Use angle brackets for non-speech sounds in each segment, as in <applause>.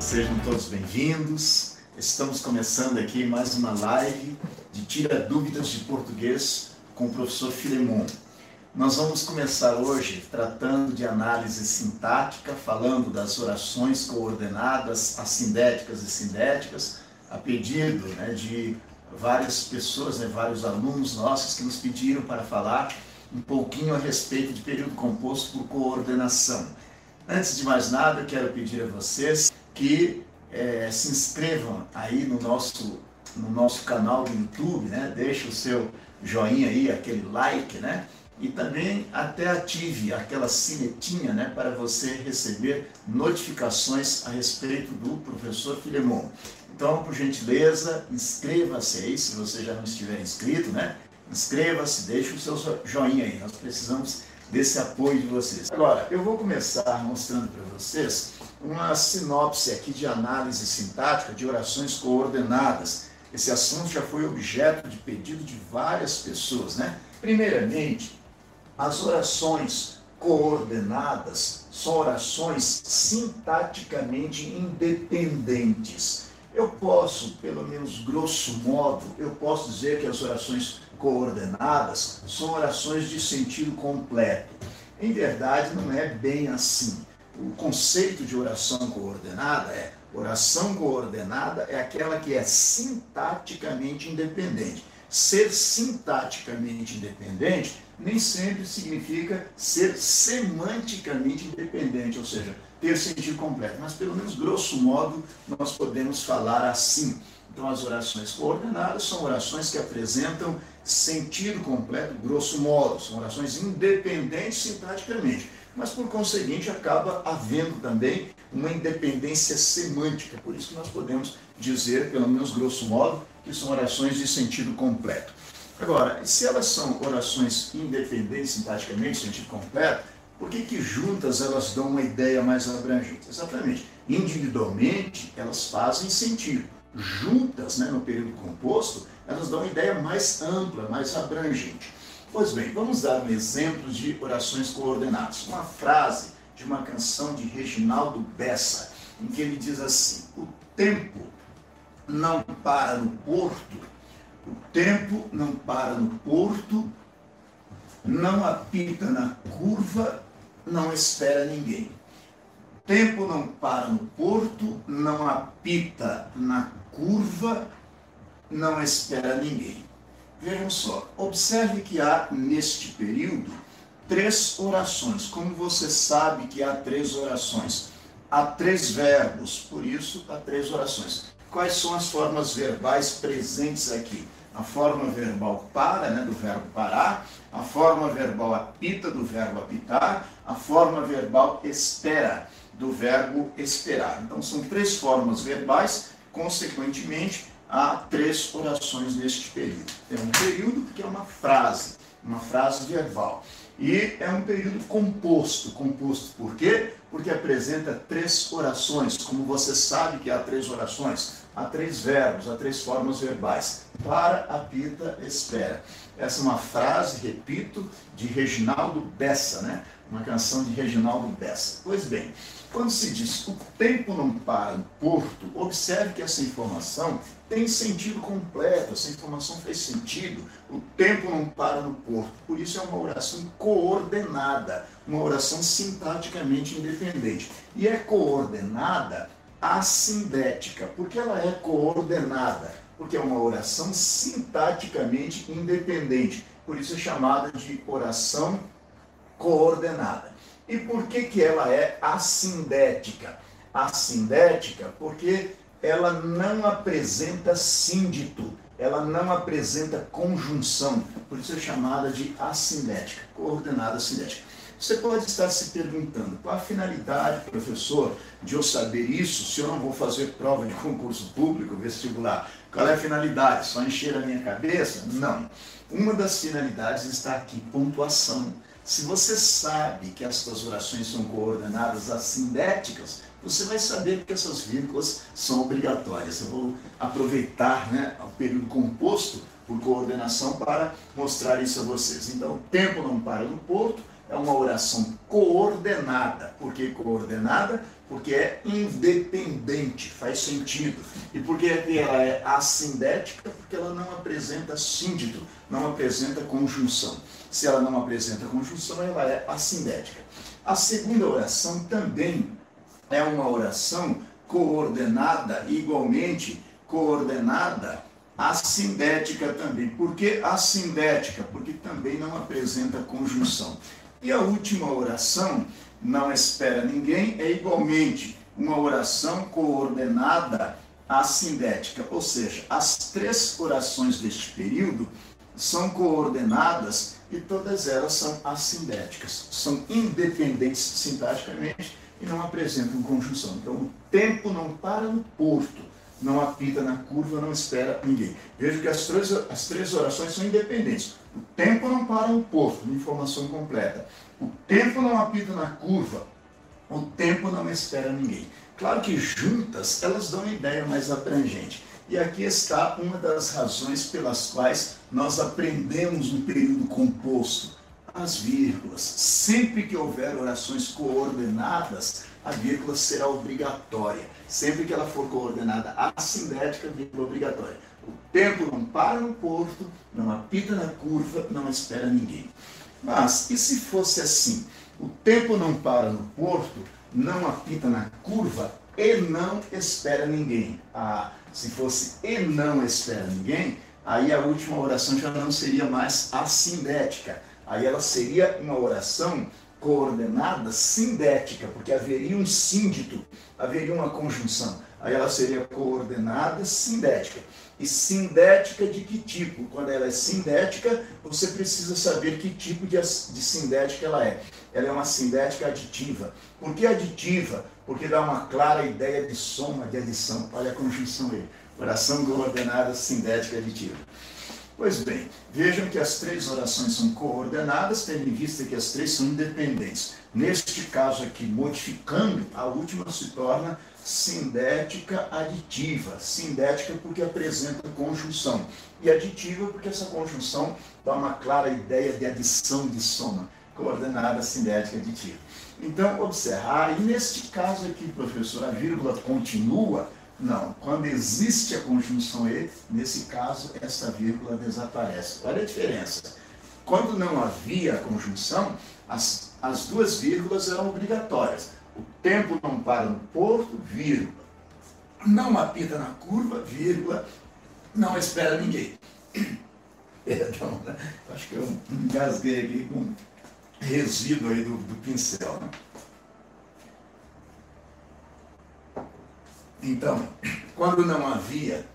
Sejam todos bem-vindos. Estamos começando aqui mais uma live de Tira Dúvidas de Português com o professor Filemon. Nós vamos começar hoje tratando de análise sintática, falando das orações coordenadas, assindéticas e sindéticas, a pedido né, de várias pessoas, né, vários alunos nossos que nos pediram para falar um pouquinho a respeito de período composto por coordenação. Antes de mais nada, quero pedir a vocês que é, se inscrevam aí no nosso, no nosso canal do YouTube, né? Deixe o seu joinha aí, aquele like, né? E também até ative aquela sinetinha, né? Para você receber notificações a respeito do professor Filemon. Então, por gentileza, inscreva-se aí, se você já não estiver inscrito, né? Inscreva-se, deixe o seu joinha aí. Nós precisamos desse apoio de vocês. Agora, eu vou começar mostrando para vocês uma sinopse aqui de análise sintática de orações coordenadas. Esse assunto já foi objeto de pedido de várias pessoas, né? Primeiramente, as orações coordenadas são orações sintaticamente independentes. Eu posso, pelo menos grosso modo, eu posso dizer que as orações coordenadas são orações de sentido completo. Em verdade, não é bem assim. O conceito de oração coordenada é oração coordenada é aquela que é sintaticamente independente. Ser sintaticamente independente nem sempre significa ser semanticamente independente, ou seja, ter sentido completo, mas pelo menos grosso modo nós podemos falar assim. Então, as orações coordenadas são orações que apresentam sentido completo, grosso modo, são orações independentes sintaticamente, mas por conseguinte acaba havendo também uma independência semântica, por isso que nós podemos dizer, pelo menos grosso modo, que são orações de sentido completo. Agora, se elas são orações independentes sintaticamente, sentido completo, por que, que juntas elas dão uma ideia mais abrangente? Exatamente. Individualmente, elas fazem sentido juntas, né, no período composto, elas dão uma ideia mais ampla, mais abrangente. Pois bem, vamos dar um exemplo de orações coordenadas. Uma frase de uma canção de Reginaldo Bessa, em que ele diz assim: O tempo não para no porto, o tempo não para no porto, não apita na curva, não espera ninguém. Tempo não para no porto, não apita na curva, não espera ninguém. Vejam só, observe que há neste período três orações. Como você sabe que há três orações? Há três verbos, por isso há três orações. Quais são as formas verbais presentes aqui? A forma verbal para, né, do verbo parar, a forma verbal apita, do verbo apitar, a forma verbal espera, do verbo esperar. Então são três formas verbais Consequentemente, há três orações neste período. Tem um período que é uma frase, uma frase verbal. E é um período composto. Composto por quê? Porque apresenta três orações. Como você sabe que há três orações, há três verbos, há três formas verbais. Para, apita, espera. Essa é uma frase, repito, de Reginaldo Bessa, né? Uma canção de Reginaldo Bessa. Pois bem, quando se diz o tempo não para no porto, observe que essa informação tem sentido completo, essa informação faz sentido. O tempo não para no porto. Por isso é uma oração coordenada, uma oração sintaticamente independente. E é coordenada assindética. Por que ela é coordenada? Porque é uma oração sintaticamente independente. Por isso é chamada de oração coordenada. E por que, que ela é assindética? Assindética porque ela não apresenta síndito, ela não apresenta conjunção, por isso é chamada de assindética, coordenada assindética. Você pode estar se perguntando, qual a finalidade, professor, de eu saber isso se eu não vou fazer prova de concurso público, vestibular? Qual é a finalidade? Só encher a minha cabeça? Não. Uma das finalidades está aqui, pontuação. Se você sabe que as suas orações são coordenadas assindéticas, você vai saber que essas vírgulas são obrigatórias. Eu vou aproveitar né, o período composto por coordenação para mostrar isso a vocês. Então, o tempo não para no porto, é uma oração coordenada. Por que coordenada? Porque é independente, faz sentido. E por que ela é assindética? Porque ela não apresenta síndito, não apresenta conjunção. Se ela não apresenta conjunção, ela é assindética. A segunda oração também é uma oração coordenada, igualmente coordenada, assindética também. Por que assindética? Porque também não apresenta conjunção. E a última oração, não espera ninguém, é igualmente uma oração coordenada assindética, ou seja, as três orações deste período são coordenadas e todas elas são assindéticas, são independentes sintaticamente e não apresentam conjunção. Então, o tempo não para no porto, não apita na curva, não espera ninguém. Veja que as três, as três orações são independentes. O tempo não para no porto, informação completa. O tempo não apita na curva, o tempo não espera ninguém. Claro que juntas elas dão uma ideia mais abrangente. E aqui está uma das razões pelas quais nós aprendemos no período composto as vírgulas. Sempre que houver orações coordenadas, a vírgula será obrigatória. Sempre que ela for coordenada assindética, vírgula obrigatória. O tempo não para no porto, não apita na curva, não espera ninguém. Mas, e se fosse assim? O tempo não para no porto, não apita na curva e não espera ninguém. Ah, se fosse e não espera ninguém, aí a última oração já não seria mais assindética. Aí ela seria uma oração coordenada sindética, porque haveria um síndito, haveria uma conjunção. Aí ela seria coordenada sindética. E sindética de que tipo? Quando ela é sindética, você precisa saber que tipo de, de sindética ela é. Ela é uma sindética aditiva. Por que aditiva? Porque dá uma clara ideia de soma, de adição. Olha a conjunção aí. Oração coordenada sindética aditiva. Pois bem, vejam que as três orações são coordenadas, tendo em vista que as três são independentes. Neste caso aqui, modificando, a última se torna sindética aditiva. Sindética porque apresenta conjunção. E aditiva porque essa conjunção dá uma clara ideia de adição de soma. Coordenada sindética aditiva. Então, observar, e neste caso aqui, professor, a vírgula continua? Não. Quando existe a conjunção E, nesse caso, essa vírgula desaparece. Olha a diferença. Quando não havia a conjunção, as, as duas vírgulas eram obrigatórias. O tempo não para no porto, vírgula. Não apita na curva, vírgula. Não espera ninguém. <coughs> Perdão, né? acho que eu engasguei aqui com resíduo aí do, do pincel. Né? Então, quando não havia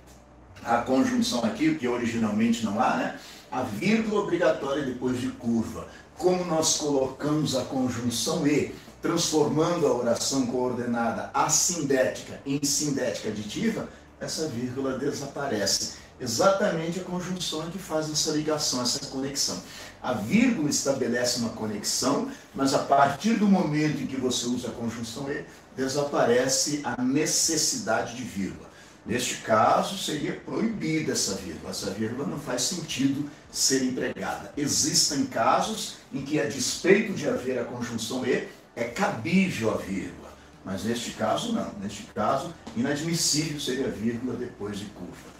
a conjunção aqui, que originalmente não há, né? a vírgula obrigatória depois de curva. Como nós colocamos a conjunção E transformando a oração coordenada assindética em sindética aditiva, essa vírgula desaparece. Exatamente a conjunção é que faz essa ligação, essa conexão. A vírgula estabelece uma conexão, mas a partir do momento em que você usa a conjunção E, desaparece a necessidade de vírgula. Neste caso, seria proibida essa vírgula. Essa vírgula não faz sentido ser empregada. Existem casos em que, a despeito de haver a conjunção E, é cabível a vírgula. Mas neste caso, não. Neste caso, inadmissível seria vírgula depois de curva.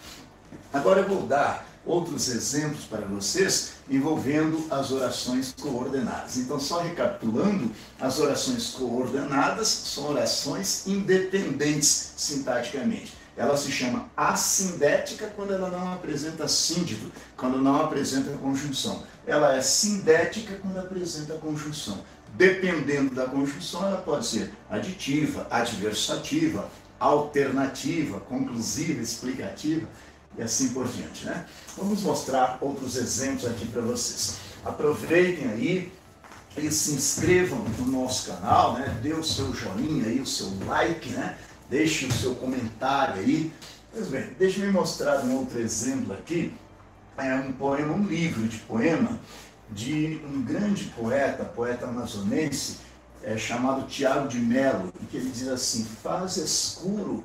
Agora eu vou dar outros exemplos para vocês envolvendo as orações coordenadas. Então, só recapitulando, as orações coordenadas são orações independentes sintaticamente. Ela se chama assindética quando ela não apresenta síndito, quando não apresenta conjunção. Ela é sindética quando apresenta conjunção. Dependendo da conjunção, ela pode ser aditiva, adversativa, alternativa, conclusiva, explicativa e assim por diante. Né? Vamos mostrar outros exemplos aqui para vocês. Aproveitem aí e se inscrevam no nosso canal, né? dê o seu joinha aí, o seu like, né? deixe o seu comentário aí. Pois bem, deixe-me mostrar um outro exemplo aqui. É um poema, um livro de poema de um grande poeta, poeta amazonense, é, chamado Tiago de Melo, e que ele diz assim: Faz escuro,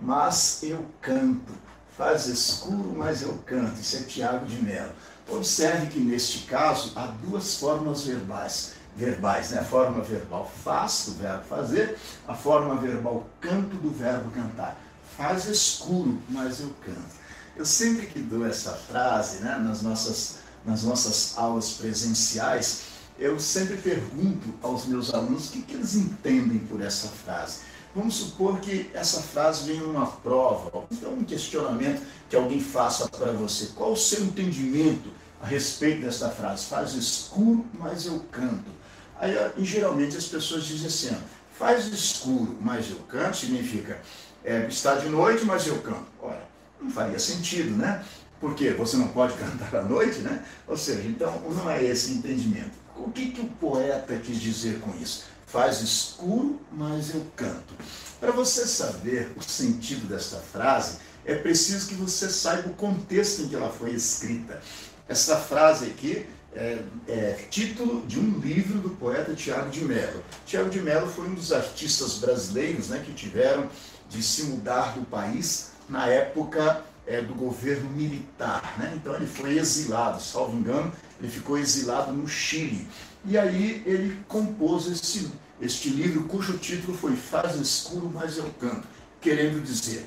mas eu canto. Faz escuro, mas eu canto. Isso é Tiago de Melo. Observe que neste caso há duas formas verbais. verbais, né? A forma verbal faz, do verbo fazer, a forma verbal canto, do verbo cantar. Faz escuro, mas eu canto. Eu sempre que dou essa frase, né, nas nossas, nas nossas aulas presenciais, eu sempre pergunto aos meus alunos o que, que eles entendem por essa frase. Vamos supor que essa frase vem numa prova, então um questionamento que alguém faça para você. Qual o seu entendimento a respeito dessa frase? Faz escuro, mas eu canto. Aí, geralmente as pessoas dizem assim, faz escuro, mas eu canto, significa é, está de noite, mas eu canto. Ora, não faria sentido, né? Porque você não pode <laughs> cantar à noite, né? Ou seja, então não é esse entendimento. O que, que o poeta quis dizer com isso? Faz escuro, mas eu canto. Para você saber o sentido desta frase, é preciso que você saiba o contexto em que ela foi escrita. Essa frase aqui é, é, título de um livro do poeta Tiago de Mello. Tiago de Mello foi um dos artistas brasileiros né, que tiveram de se mudar do país na época é, do governo militar. Né? Então ele foi exilado, salvo engano, ele ficou exilado no Chile. E aí ele compôs este, este livro, cujo título foi Faz Escuro, Mas Eu Canto, querendo dizer,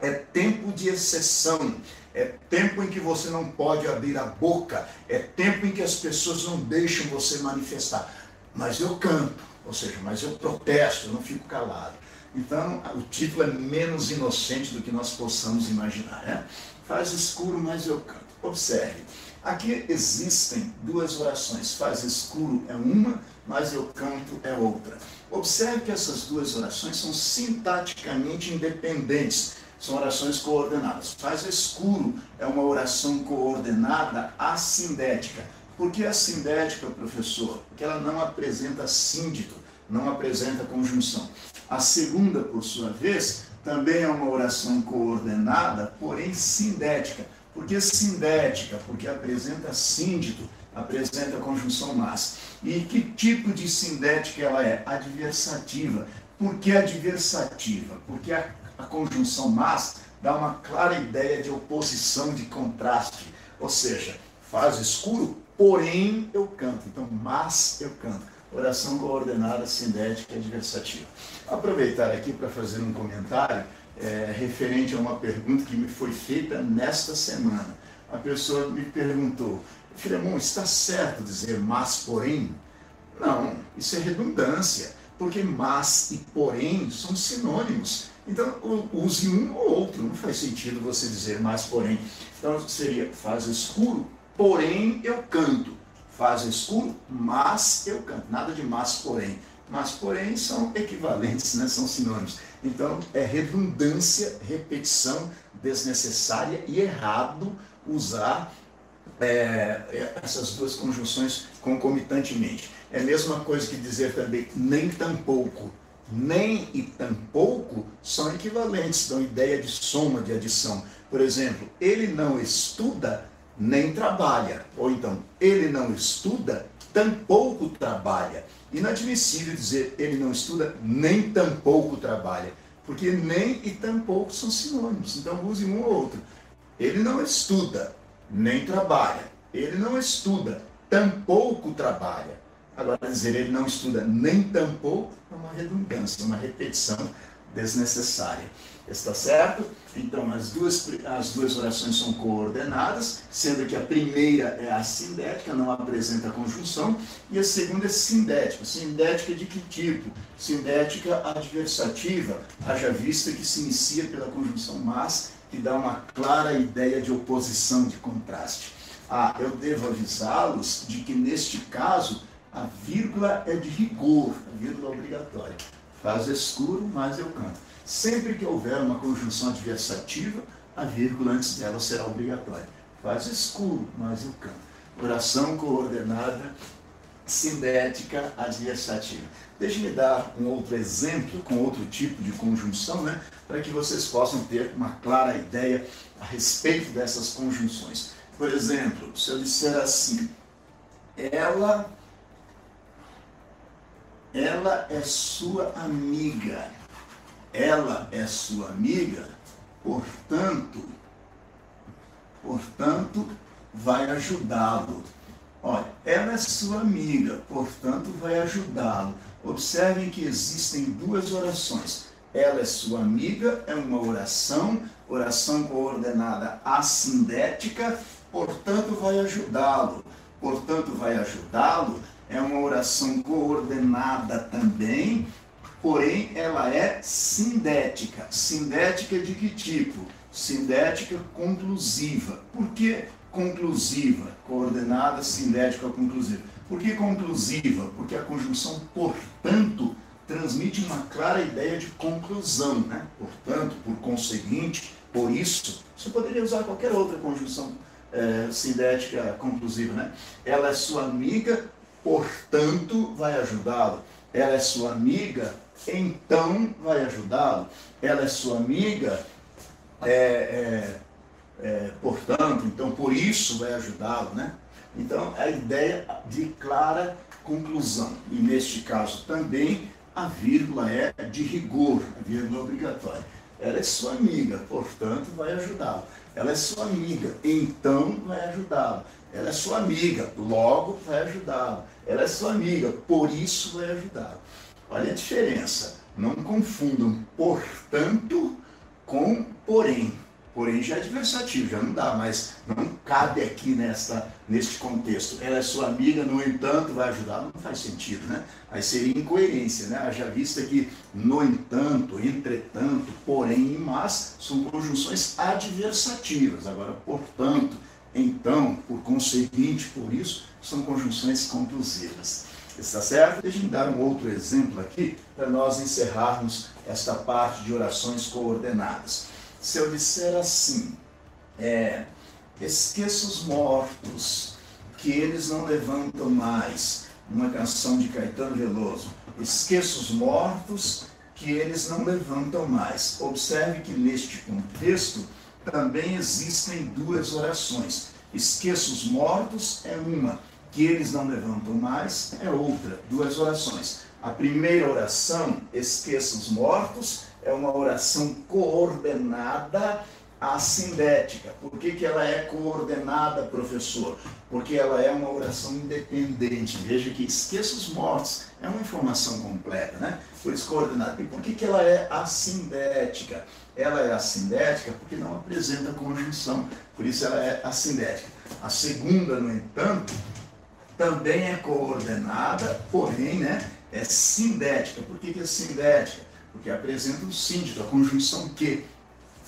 é tempo de exceção, é tempo em que você não pode abrir a boca, é tempo em que as pessoas não deixam você manifestar. Mas eu canto, ou seja, mas eu protesto, eu não fico calado. Então, o título é menos inocente do que nós possamos imaginar. Né? Faz escuro, mas eu canto. Observe. Aqui existem duas orações. Faz escuro é uma, mas eu canto é outra. Observe que essas duas orações são sintaticamente independentes. São orações coordenadas. Faz escuro é uma oração coordenada assindética. Por que assindética, professor? Porque ela não apresenta síndito, não apresenta conjunção. A segunda, por sua vez, também é uma oração coordenada, porém sindética por que sindética? Porque apresenta síndito, apresenta conjunção mas. E que tipo de sindética ela é? Adversativa. Por que adversativa? Porque a, a conjunção mas dá uma clara ideia de oposição, de contraste. Ou seja, faz escuro, porém eu canto. Então, mas eu canto. Oração coordenada, sindética e adversativa. Aproveitar aqui para fazer um comentário é, referente a uma pergunta que me foi feita nesta semana. A pessoa me perguntou, Filemão, está certo dizer mas porém? Não, isso é redundância, porque mas e porém são sinônimos. Então, use um ou outro, não faz sentido você dizer mas porém. Então, seria faz escuro, porém eu canto. Faz escuro, mas eu canto. Nada de mas porém. Mas porém são equivalentes, né? são sinônimos. Então, é redundância, repetição desnecessária e errado usar é, essas duas conjunções concomitantemente. É a mesma coisa que dizer também nem tampouco. Nem e tampouco são equivalentes, dão ideia de soma, de adição. Por exemplo, ele não estuda nem trabalha. Ou então, ele não estuda, tampouco trabalha. Inadmissível dizer ele não estuda, nem tampouco trabalha. Porque nem e tampouco são sinônimos. Então use um ou outro. Ele não estuda, nem trabalha. Ele não estuda, tampouco trabalha. Agora, dizer ele não estuda nem tampouco é uma redundância, uma repetição desnecessária. Está certo? Então, as duas, as duas orações são coordenadas, sendo que a primeira é a sindética, não apresenta conjunção, e a segunda é sindética. Sindética de que tipo? Sindética adversativa, haja vista que se inicia pela conjunção mas, que dá uma clara ideia de oposição, de contraste. Ah, eu devo avisá-los de que neste caso a vírgula é de rigor, a vírgula obrigatória. Faz escuro, mas eu canto. Sempre que houver uma conjunção adversativa, a vírgula antes dela será obrigatória. Faz escuro, mas eu canto. Oração coordenada, sindética, adversativa. Deixe-me dar um outro exemplo com outro tipo de conjunção, né, para que vocês possam ter uma clara ideia a respeito dessas conjunções. Por exemplo, se eu disser assim, ela, ela é sua amiga ela é sua amiga, portanto, portanto, vai ajudá-lo. Olha, ela é sua amiga, portanto vai ajudá-lo. Observem que existem duas orações. Ela é sua amiga, é uma oração, oração coordenada assindética, portanto vai ajudá-lo. Portanto vai ajudá-lo é uma oração coordenada também, porém ela é sindética. Sindética de que tipo? Sindética conclusiva. Por que conclusiva? Coordenada, sindética, conclusiva. Por que conclusiva? Porque a conjunção portanto transmite uma clara ideia de conclusão, né? Portanto, por conseguinte, por isso, você poderia usar qualquer outra conjunção é, sindética conclusiva, né? Ela é sua amiga, portanto vai ajudá-lo. Ela é sua amiga, então vai ajudá-lo. Ela é sua amiga, é, é, é, portanto, então por isso vai ajudá-lo, né? Então a ideia de clara conclusão. E neste caso também a vírgula é de rigor, a vírgula obrigatória. Ela é sua amiga, portanto vai ajudá-lo. Ela é sua amiga, então vai ajudá-lo. Ela é sua amiga, logo vai ajudá-lo. Ela é sua amiga, por isso vai ajudá-lo. Olha a diferença. Não confundam portanto com porém. Porém já é adversativo, já não dá, mas não cabe aqui nesta, neste contexto. Ela é sua amiga, no entanto, vai ajudar, não faz sentido, né? Aí seria incoerência, né? Já vista que no entanto, entretanto, porém e mas são conjunções adversativas. Agora, portanto, então, por conseguinte, por isso, são conjunções conclusivas. Está certo? Deixa eu dar um outro exemplo aqui para nós encerrarmos esta parte de orações coordenadas. Se eu disser assim, é, esqueça os mortos, que eles não levantam mais, uma canção de Caetano Veloso, esqueça os mortos, que eles não levantam mais. Observe que neste contexto também existem duas orações. Esqueça os mortos é uma, que eles não levantam mais é outra, duas orações. A primeira oração, esqueça os mortos, é uma oração coordenada assindética. Por que, que ela é coordenada, professor? Porque ela é uma oração independente. Veja que esqueça os mortos, é uma informação completa, né? Por isso coordenada. E por que, que ela é assindética? Ela é assindética porque não apresenta conjunção, por isso ela é assindética. A segunda, no entanto, também é coordenada, porém, né, é sindética. Por que, que é sindética? Porque apresenta um síndico, a conjunção que.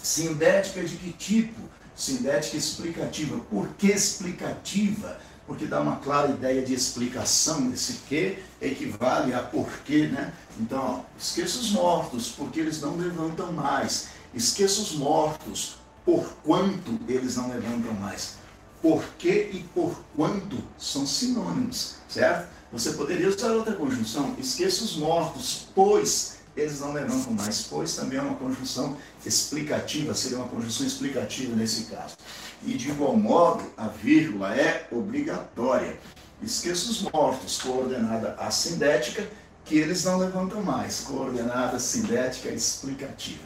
Sindética de que tipo? Sindética explicativa. Por que explicativa? Porque dá uma clara ideia de explicação. Esse que equivale a porquê, né? Então, esqueça os mortos, porque eles não levantam mais. Esqueça os mortos, por quanto eles não levantam mais. Por que e por quanto são sinônimos, certo? Você poderia usar outra conjunção, esqueça os mortos, pois eles não levantam mais, pois também é uma conjunção explicativa, seria uma conjunção explicativa nesse caso. E de igual modo, a vírgula é obrigatória. Esqueça os mortos, coordenada assindética, que eles não levantam mais, coordenada sindética explicativa.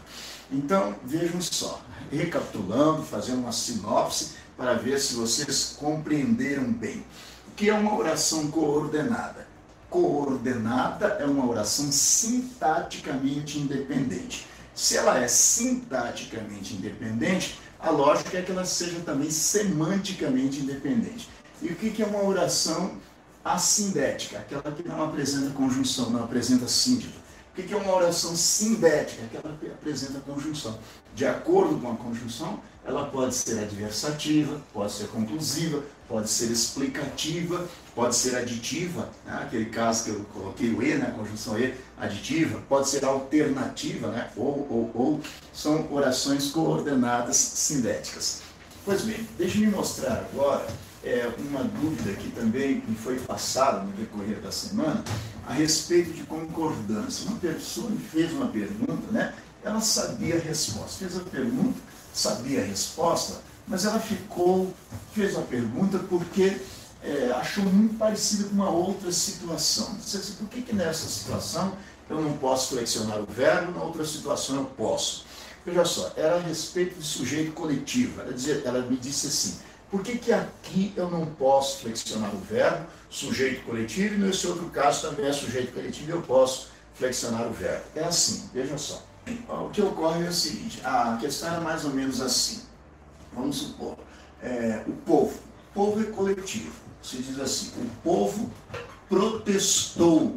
Então, vejam só, recapitulando, fazendo uma sinopse para ver se vocês compreenderam bem. O que é uma oração coordenada? Coordenada é uma oração sintaticamente independente. Se ela é sintaticamente independente, a lógica é que ela seja também semanticamente independente. E o que é uma oração assindética? Aquela que não apresenta conjunção, não apresenta síndico. O que é uma oração sindética? Aquela que apresenta conjunção. De acordo com a conjunção, ela pode ser adversativa, pode ser conclusiva, pode ser explicativa, pode ser aditiva, né? aquele caso que eu coloquei o E, né? conjunção E, aditiva, pode ser alternativa, né? ou, ou, ou são orações coordenadas sindéticas. Pois bem, deixe-me mostrar agora é, uma dúvida que também me foi passada no decorrer da semana a respeito de concordância. Uma pessoa me fez uma pergunta, né? Ela sabia a resposta, fez a pergunta, sabia a resposta, mas ela ficou, fez a pergunta porque é, achou muito parecida com uma outra situação. Disse assim, por que, que nessa situação eu não posso flexionar o verbo, na outra situação eu posso? Veja só, era a respeito de sujeito coletivo. Ela, dizia, ela me disse assim, Por que, que aqui eu não posso flexionar o verbo, sujeito coletivo, e nesse outro caso também é sujeito coletivo eu posso flexionar o verbo? É assim, veja só. O que ocorre é o seguinte, a questão é mais ou menos assim. Vamos supor, é, o povo. O povo é coletivo. Se diz assim, o povo protestou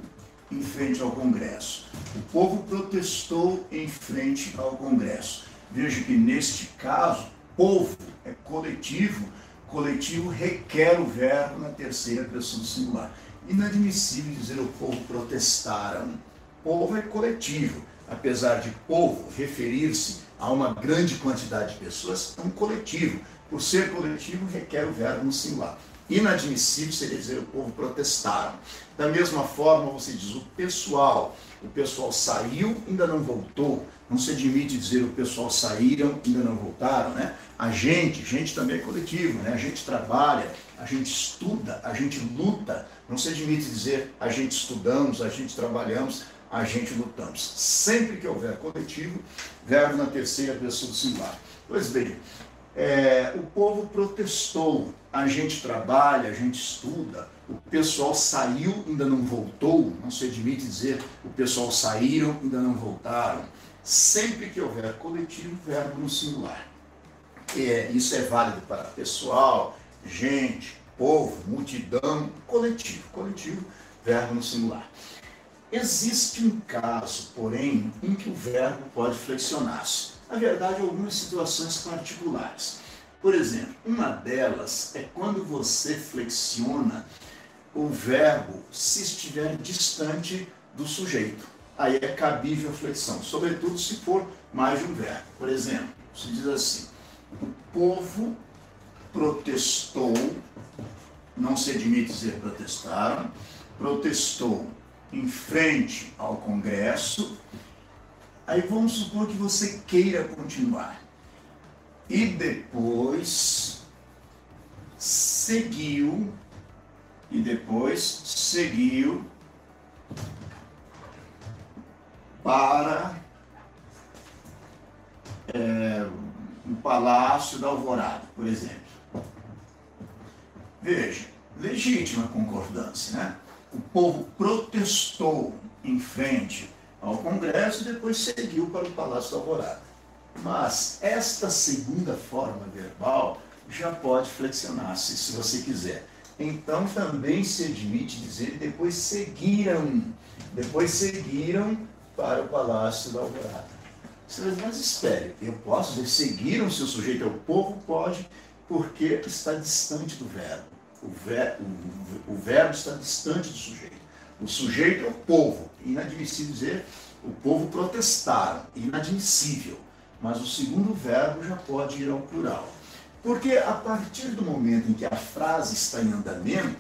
em frente ao Congresso. O povo protestou em frente ao Congresso. Veja que neste caso, povo é coletivo, coletivo requer o verbo na terceira pessoa do singular. Inadmissível dizer o povo protestaram. Povo é coletivo. Apesar de povo referir-se a uma grande quantidade de pessoas, é um coletivo. Por ser coletivo, requer o verbo no singular. Inadmissível seria dizer o povo protestaram. Da mesma forma, você diz o pessoal. O pessoal saiu, ainda não voltou. Não se admite dizer o pessoal saíram, ainda não voltaram, né? A gente, gente também é coletivo, né? A gente trabalha, a gente estuda, a gente luta. Não se admite dizer a gente estudamos, a gente trabalhamos, a gente lutamos. Sempre que houver coletivo, verbo na terceira pessoa do singular. Pois bem, é, o povo protestou, a gente trabalha, a gente estuda, o pessoal saiu, ainda não voltou, não se admite dizer o pessoal saíram, ainda não voltaram. Sempre que houver coletivo, verbo no singular. É, isso é válido para pessoal, gente, povo, multidão, coletivo. Coletivo, verbo no singular. Existe um caso, porém, em que o verbo pode flexionar-se na verdade, algumas situações particulares. Por exemplo, uma delas é quando você flexiona o verbo se estiver distante do sujeito. Aí é cabível flexão, sobretudo se for mais de um verbo. Por exemplo, se diz assim: o povo protestou, não se admite dizer protestaram, protestou em frente ao Congresso Aí vamos supor que você queira continuar. E depois seguiu, e depois seguiu para é, o Palácio da Alvorada, por exemplo. Veja, legítima concordância, né? O povo protestou em frente ao Congresso e depois seguiu para o Palácio da Alvorada. Mas esta segunda forma verbal já pode flexionar-se, se você quiser. Então também se admite dizer depois seguiram, depois seguiram para o Palácio da Alvorada. Diz, mas espere, eu posso dizer seguiram se o sujeito é o povo? Pode, porque está distante do verbo. O, ver, o, o verbo está distante do sujeito. O sujeito é o povo. Inadmissível dizer o povo protestaram. Inadmissível. Mas o segundo verbo já pode ir ao plural. Porque a partir do momento em que a frase está em andamento,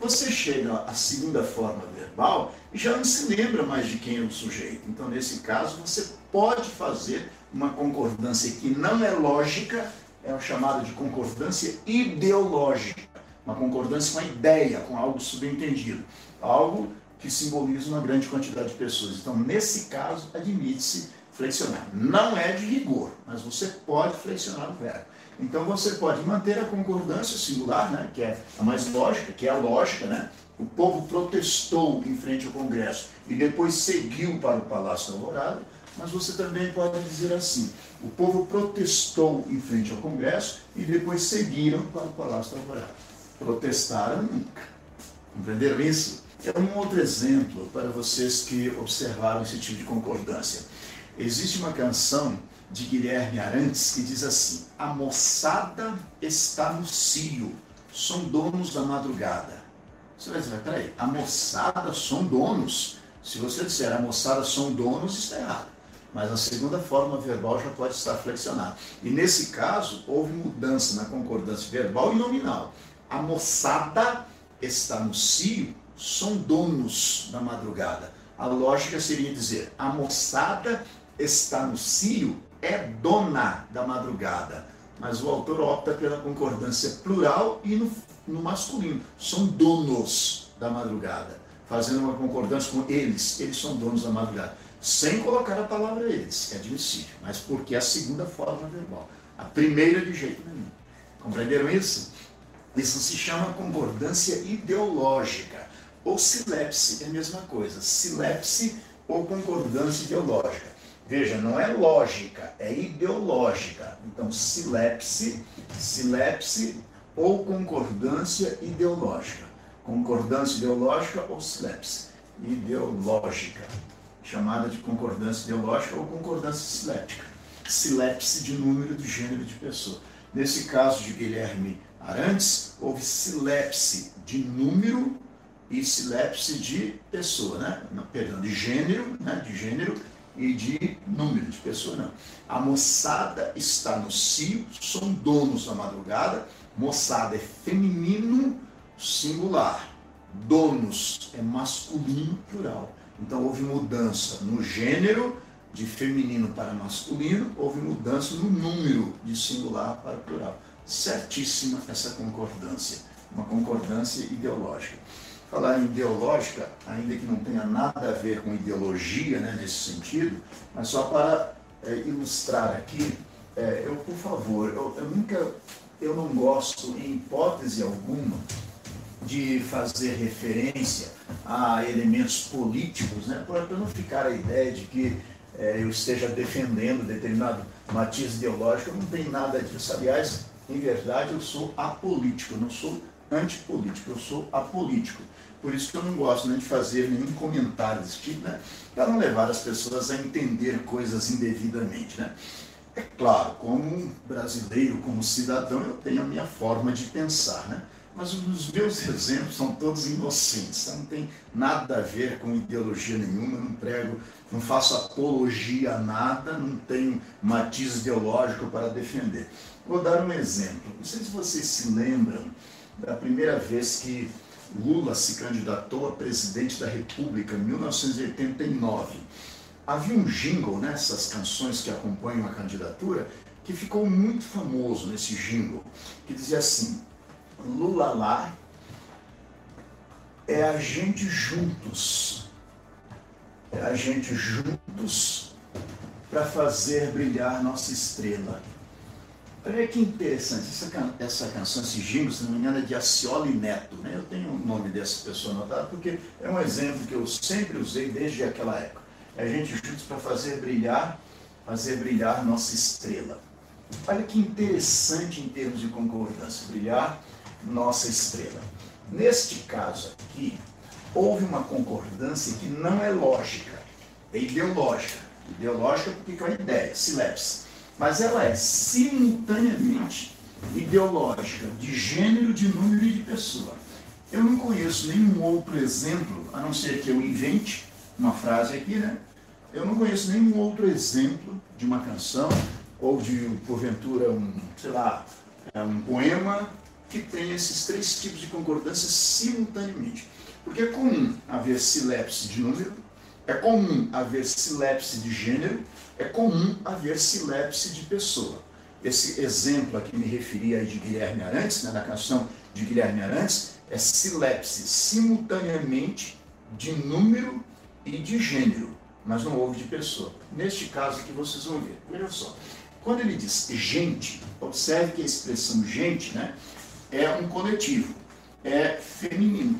você chega à segunda forma verbal e já não se lembra mais de quem é o sujeito. Então, nesse caso, você pode fazer uma concordância que não é lógica, é o chamado de concordância ideológica. Uma concordância com a ideia, com algo subentendido algo que simboliza uma grande quantidade de pessoas. Então, nesse caso, admite-se flexionar. Não é de rigor, mas você pode flexionar o verbo. Então, você pode manter a concordância singular, né, que é a mais lógica, que é a lógica, né? O povo protestou em frente ao Congresso e depois seguiu para o Palácio da Alvorada, mas você também pode dizer assim: o povo protestou em frente ao Congresso e depois seguiram para o Palácio da Alvorada. Protestaram nunca. Entenderam isso? É um outro exemplo para vocês que observaram esse tipo de concordância. Existe uma canção de Guilherme Arantes que diz assim: A moçada está no cio, são donos da madrugada. Você vai dizer, peraí, a moçada são donos. Se você disser a moçada são donos, está errado. Mas a segunda forma verbal já pode estar flexionada. E nesse caso, houve mudança na concordância verbal e nominal. A moçada está no cio, são donos da madrugada. A lógica seria dizer: a moçada está no cio, é dona da madrugada. Mas o autor opta pela concordância plural e no, no masculino. São donos da madrugada. Fazendo uma concordância com eles. Eles são donos da madrugada. Sem colocar a palavra eles, é admissível. Mas porque é a segunda forma verbal. A primeira de jeito nenhum. Compreenderam isso? Isso se chama concordância ideológica. Ou silepse é a mesma coisa. Silepse ou concordância ideológica. Veja, não é lógica, é ideológica. Então, silepse, silepse ou concordância ideológica. Concordância ideológica ou silepse ideológica, chamada de concordância ideológica ou concordância siléptica. Silepse de número, de gênero de pessoa. Nesse caso de Guilherme Arantes, houve silepse de número e silepse de pessoa, né? Perdão, de gênero, né? De gênero e de número de pessoa, não. A moçada está no cio, são donos da madrugada. Moçada é feminino singular. Donos é masculino plural. Então houve mudança no gênero de feminino para masculino, houve mudança no número de singular para plural certíssima essa concordância, uma concordância ideológica. Falar em ideológica, ainda que não tenha nada a ver com ideologia né, nesse sentido, mas só para é, ilustrar aqui, é, eu, por favor, eu, eu nunca, eu não gosto, em hipótese alguma, de fazer referência a elementos políticos, né, para não ficar a ideia de que é, eu esteja defendendo determinado matiz ideológico, não tem nada disso. Aliás, em verdade, eu sou apolítico, não sou antipolítico, eu sou apolítico. Por isso que eu não gosto nem de fazer nenhum comentário desse tipo, né? para não levar as pessoas a entender coisas indevidamente. Né? É claro, como brasileiro, como cidadão, eu tenho a minha forma de pensar. Né? Mas os meus <laughs> exemplos são todos inocentes, não tem nada a ver com ideologia nenhuma, não prego, não faço apologia a nada, não tenho matiz ideológico para defender. Vou dar um exemplo. Não sei se vocês se lembram da primeira vez que Lula se candidatou a presidente da República, em 1989. Havia um jingle nessas canções que acompanham a candidatura que ficou muito famoso nesse jingle, que dizia assim: Lula lá é a gente juntos, é a gente juntos para fazer brilhar nossa estrela. Olha que interessante, essa, can essa canção, esse jingle, se não me engano, é de Acioli Neto. Né? Eu tenho o nome dessa pessoa anotado porque é um exemplo que eu sempre usei desde aquela época. É a gente juntos para fazer brilhar, fazer brilhar nossa estrela. Olha que interessante em termos de concordância, brilhar nossa estrela. Neste caso aqui, houve uma concordância que não é lógica, é ideológica. Ideológica porque é uma ideia, silepse mas ela é simultaneamente ideológica, de gênero, de número e de pessoa. Eu não conheço nenhum outro exemplo, a não ser que eu invente uma frase aqui, né? Eu não conheço nenhum outro exemplo de uma canção ou de, porventura, um, sei lá, é um poema que tenha esses três tipos de concordância simultaneamente. Porque é comum haver silepse de número, é comum haver silepse de gênero é comum haver silepse de pessoa. Esse exemplo a que me referi aí de Guilherme Arantes, né, na canção de Guilherme Arantes, é silepse simultaneamente de número e de gênero, mas não houve de pessoa. Neste caso aqui vocês vão ver. Veja só. Quando ele diz gente, observe que a expressão gente né, é um coletivo, é feminino.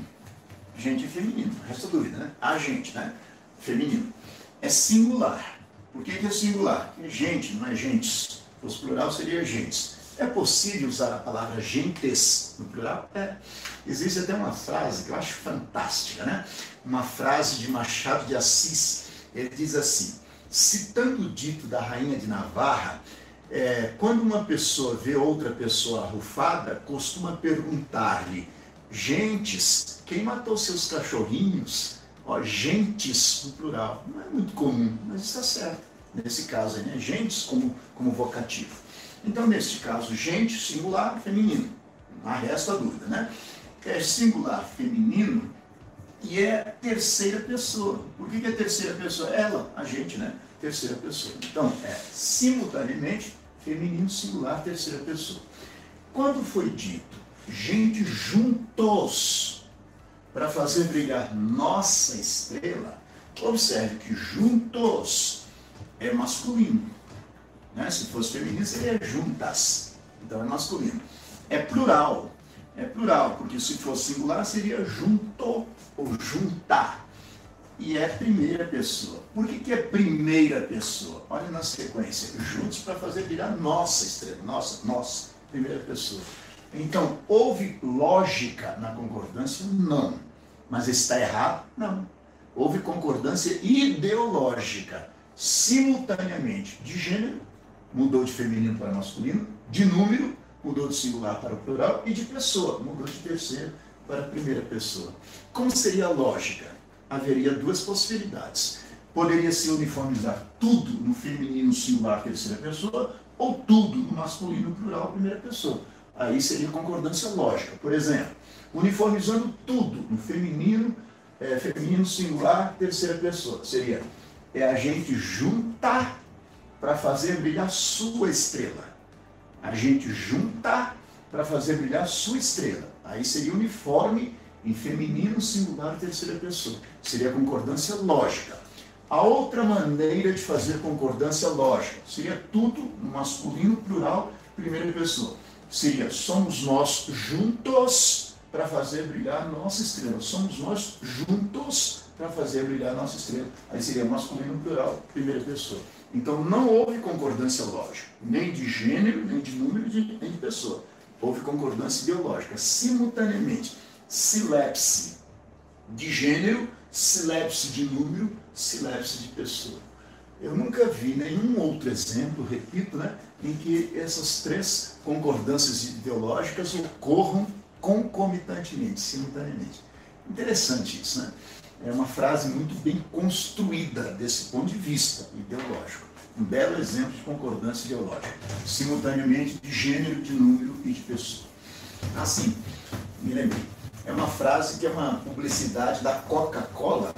Gente é feminino, resta dúvida, né? A gente, né? Feminino. É singular. Por que, que é singular? Porque gente, não é gentes. Se fosse plural, seria gentes. É possível usar a palavra gentes no plural? É. Existe até uma frase que eu acho fantástica, né? Uma frase de Machado de Assis. Ele diz assim: citando o dito da rainha de Navarra, é, quando uma pessoa vê outra pessoa arrufada, costuma perguntar-lhe: Gentes, quem matou seus cachorrinhos? Ó, gentes no plural. Não é muito comum, mas está certo. Nesse caso né? Gentes como, como vocativo. Então, neste caso, gente, singular, feminino. Não resta dúvida, né? É singular feminino e é terceira pessoa. Por que, que é terceira pessoa? Ela, a gente, né? Terceira pessoa. Então, é simultaneamente feminino, singular, terceira pessoa. Quando foi dito gente juntos, para fazer brilhar nossa estrela, observe que juntos é masculino. Né? Se fosse feminino, seria juntas. Então é masculino. é plural. É plural, porque se for singular seria junto ou juntar. E é primeira pessoa. Por que, que é primeira pessoa? Olha na sequência. Juntos para fazer virar nossa estrela. Nossa, nossa, primeira pessoa. Então, houve lógica na concordância? Não. Mas está errado? Não. Houve concordância ideológica, simultaneamente, de gênero, mudou de feminino para masculino, de número, mudou de singular para plural, e de pessoa, mudou de terceira para primeira pessoa. Como seria a lógica? Haveria duas possibilidades. Poderia se uniformizar tudo no feminino singular terceira pessoa, ou tudo no masculino plural primeira pessoa. Aí seria concordância lógica. Por exemplo, uniformizando tudo no feminino, é, feminino singular terceira pessoa. Seria é a gente juntar para fazer brilhar sua estrela. A gente juntar para fazer brilhar sua estrela. Aí seria uniforme em feminino, singular, terceira pessoa. Seria concordância lógica. A outra maneira de fazer concordância lógica seria tudo no masculino, plural, primeira pessoa. Seria somos nós juntos para fazer brilhar nossa estrela. Somos nós juntos para fazer brilhar nossa estrela. Aí seria masculino, plural, primeira pessoa. Então não houve concordância lógica, nem de gênero, nem de número, nem de pessoa. Houve concordância ideológica, simultaneamente. Silepse de gênero, silepse de número, silepse de pessoa. Eu nunca vi nenhum outro exemplo, repito, né, em que essas três concordâncias ideológicas ocorram concomitantemente, simultaneamente. Interessante isso, né? É uma frase muito bem construída desse ponto de vista ideológico. Um belo exemplo de concordância ideológica, simultaneamente de gênero, de número e de pessoa. Assim, me lembrei. É uma frase que é uma publicidade da Coca-Cola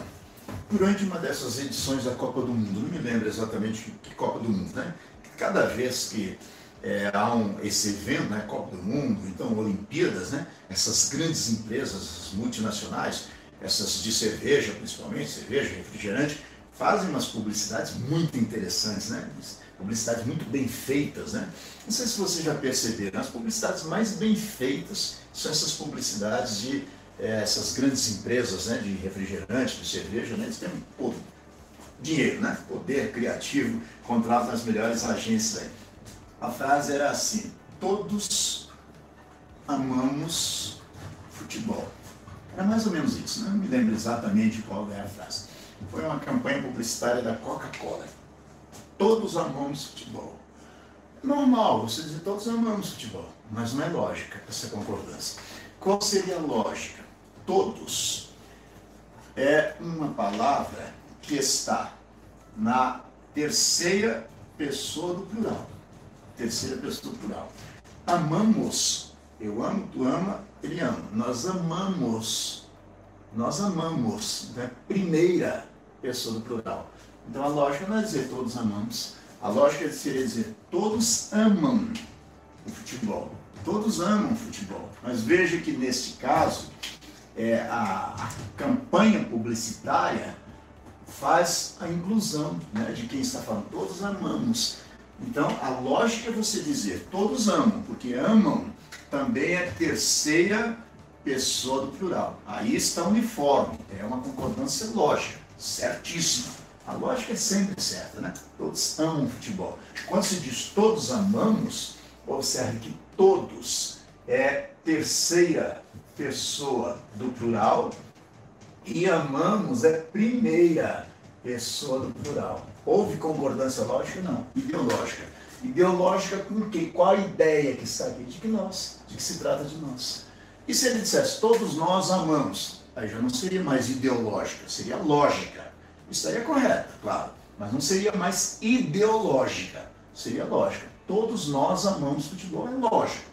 durante uma dessas edições da Copa do Mundo. Não me lembro exatamente que Copa do Mundo, né? Cada vez que é, há um, esse evento, né, Copa do Mundo, então Olimpíadas, né, essas grandes empresas multinacionais, essas de cerveja principalmente, cerveja, refrigerante, fazem umas publicidades muito interessantes, né? Publicidades muito bem feitas, né? Não sei se vocês já perceberam, as publicidades mais bem feitas são essas publicidades de é, essas grandes empresas né, de refrigerante, de cerveja, né? Eles têm pô, dinheiro, né? Poder criativo, contratam as melhores agências aí. A frase era assim: todos amamos futebol. Era mais ou menos isso, né? não me lembro exatamente qual era a frase. Foi uma campanha publicitária da Coca-Cola. Todos amamos futebol. Normal, você dizer todos amamos futebol, mas não é lógica essa concordância. Qual seria a lógica? Todos é uma palavra que está na terceira pessoa do plural terceira pessoa plural. Amamos, eu amo, tu ama, ele ama. Nós amamos, nós amamos, né? primeira pessoa do plural. Então a lógica não é dizer todos amamos, a lógica seria dizer todos amam o futebol. Todos amam o futebol. Mas veja que neste caso, é, a, a campanha publicitária faz a inclusão né, de quem está falando. Todos amamos. Então, a lógica é você dizer todos amam, porque amam também é terceira pessoa do plural. Aí está uniforme, é uma concordância lógica, certíssima. A lógica é sempre certa, né? Todos amam futebol. Quando se diz todos amamos, observe que todos é terceira pessoa do plural e amamos é primeira pessoa do plural. Houve concordância lógica? Não. Ideológica. Ideológica com quem? Qual a ideia que aqui? De que nós, de que se trata de nós. E se ele dissesse, todos nós amamos, aí já não seria mais ideológica, seria lógica. Estaria correto, claro, mas não seria mais ideológica, seria lógica. Todos nós amamos futebol, é lógico.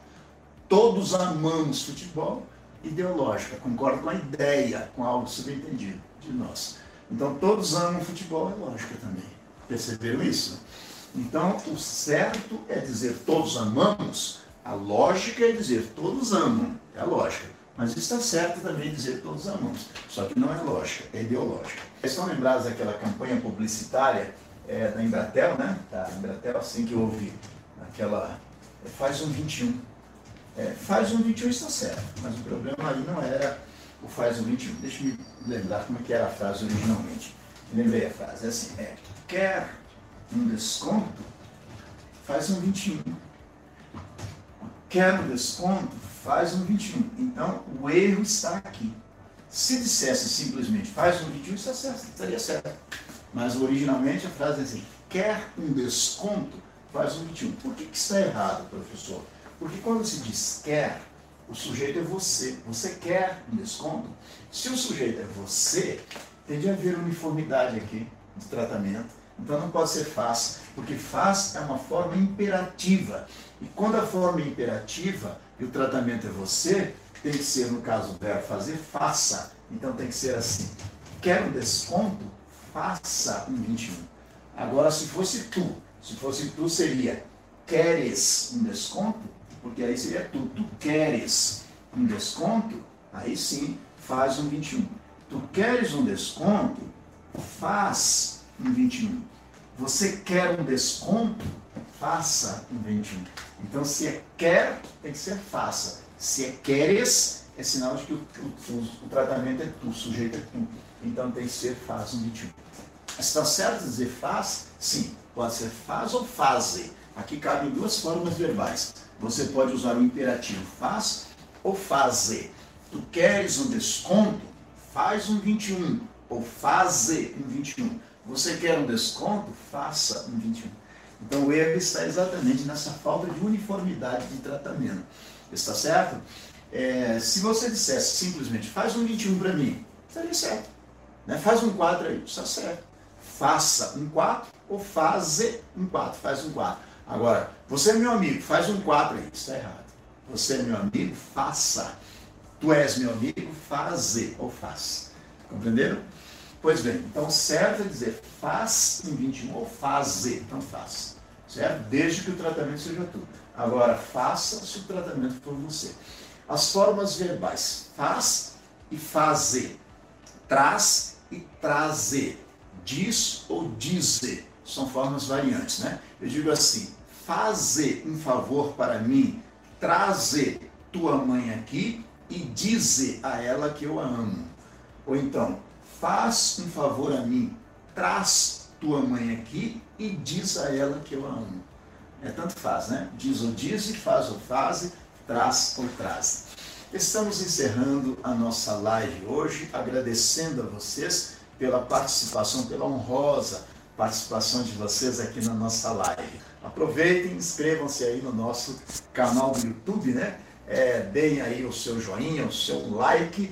Todos amamos futebol, ideológica, concordo com a ideia, com algo subentendido de nós. Então todos amam futebol, é lógica também. Perceberam isso? Então, o certo é dizer todos amamos, a lógica é dizer todos amam, é a lógica. Mas está certo também dizer todos amamos, só que não é lógica, é ideológica. Vocês estão lembrados daquela campanha publicitária é, da Embratel, né? Da Embratel, assim que houve aquela. Faz um 21. É, faz um 21 está certo, mas o problema aí não era o faz um 21. Deixa eu me lembrar como é que era a frase originalmente. Lembrei a frase, é assim, é, quer um desconto, faz um 21. Quer um desconto, faz um 21. Então, o erro está aqui. Se dissesse simplesmente faz um 21, está certo, estaria certo. Mas originalmente a frase é assim, quer um desconto, faz um 21. Por que, que está errado, professor? Porque quando se diz quer, o sujeito é você. Você quer um desconto? Se o sujeito é você, tem de haver uniformidade aqui de tratamento. Então não pode ser faz, porque faz é uma forma imperativa. E quando a forma é imperativa e o tratamento é você, tem que ser, no caso do verbo fazer, faça. Então tem que ser assim. Quer um desconto? Faça um 21. Agora, se fosse tu, se fosse tu, seria queres um desconto? Porque aí seria tu. Tu queres um desconto? Aí sim, faz um 21. Tu queres um desconto? Faz um 21. Você quer um desconto? Faça um 21. Então, se é quer, tem que ser faça. Se é queres, é sinal de que o, o, o tratamento é tu, o sujeito é tu. Então tem que ser faz um 21. Está certo dizer faz? Sim. Pode ser faz ou faze. Aqui cabem duas formas verbais. Você pode usar o imperativo faz ou faze. Tu queres um desconto? Faz um 21. Ou faze um 21. Você quer um desconto? Faça um 21. Então o erro está exatamente nessa falta de uniformidade de tratamento. Está certo? É, se você dissesse simplesmente faz um 21 para mim, estaria certo. Né? Faz um 4 aí, está certo. Faça um 4 ou faze um 4, faz um 4. Agora, você é meu amigo, faz um 4 aí, está errado. Você é meu amigo, faça. Tu és meu amigo, faze ou faz. Compreenderam? Pois bem, então certo é dizer faz em 21 ou faze, então faz. Certo? Desde que o tratamento seja tu. Agora, faça se o tratamento for você. As formas verbais faz e fazer, traz e trazer, diz ou dizer, são formas variantes, né? Eu digo assim, fazer um favor para mim, trazer tua mãe aqui e dizer a ela que eu a amo. Ou então, faz um favor a mim, traz tua mãe aqui e diz a ela que eu a amo. É tanto faz, né? Diz ou diz, faz ou faz, traz ou traz. Estamos encerrando a nossa live hoje, agradecendo a vocês pela participação, pela honrosa participação de vocês aqui na nossa live. Aproveitem, inscrevam-se aí no nosso canal do YouTube, né? É, deem aí o seu joinha, o seu like.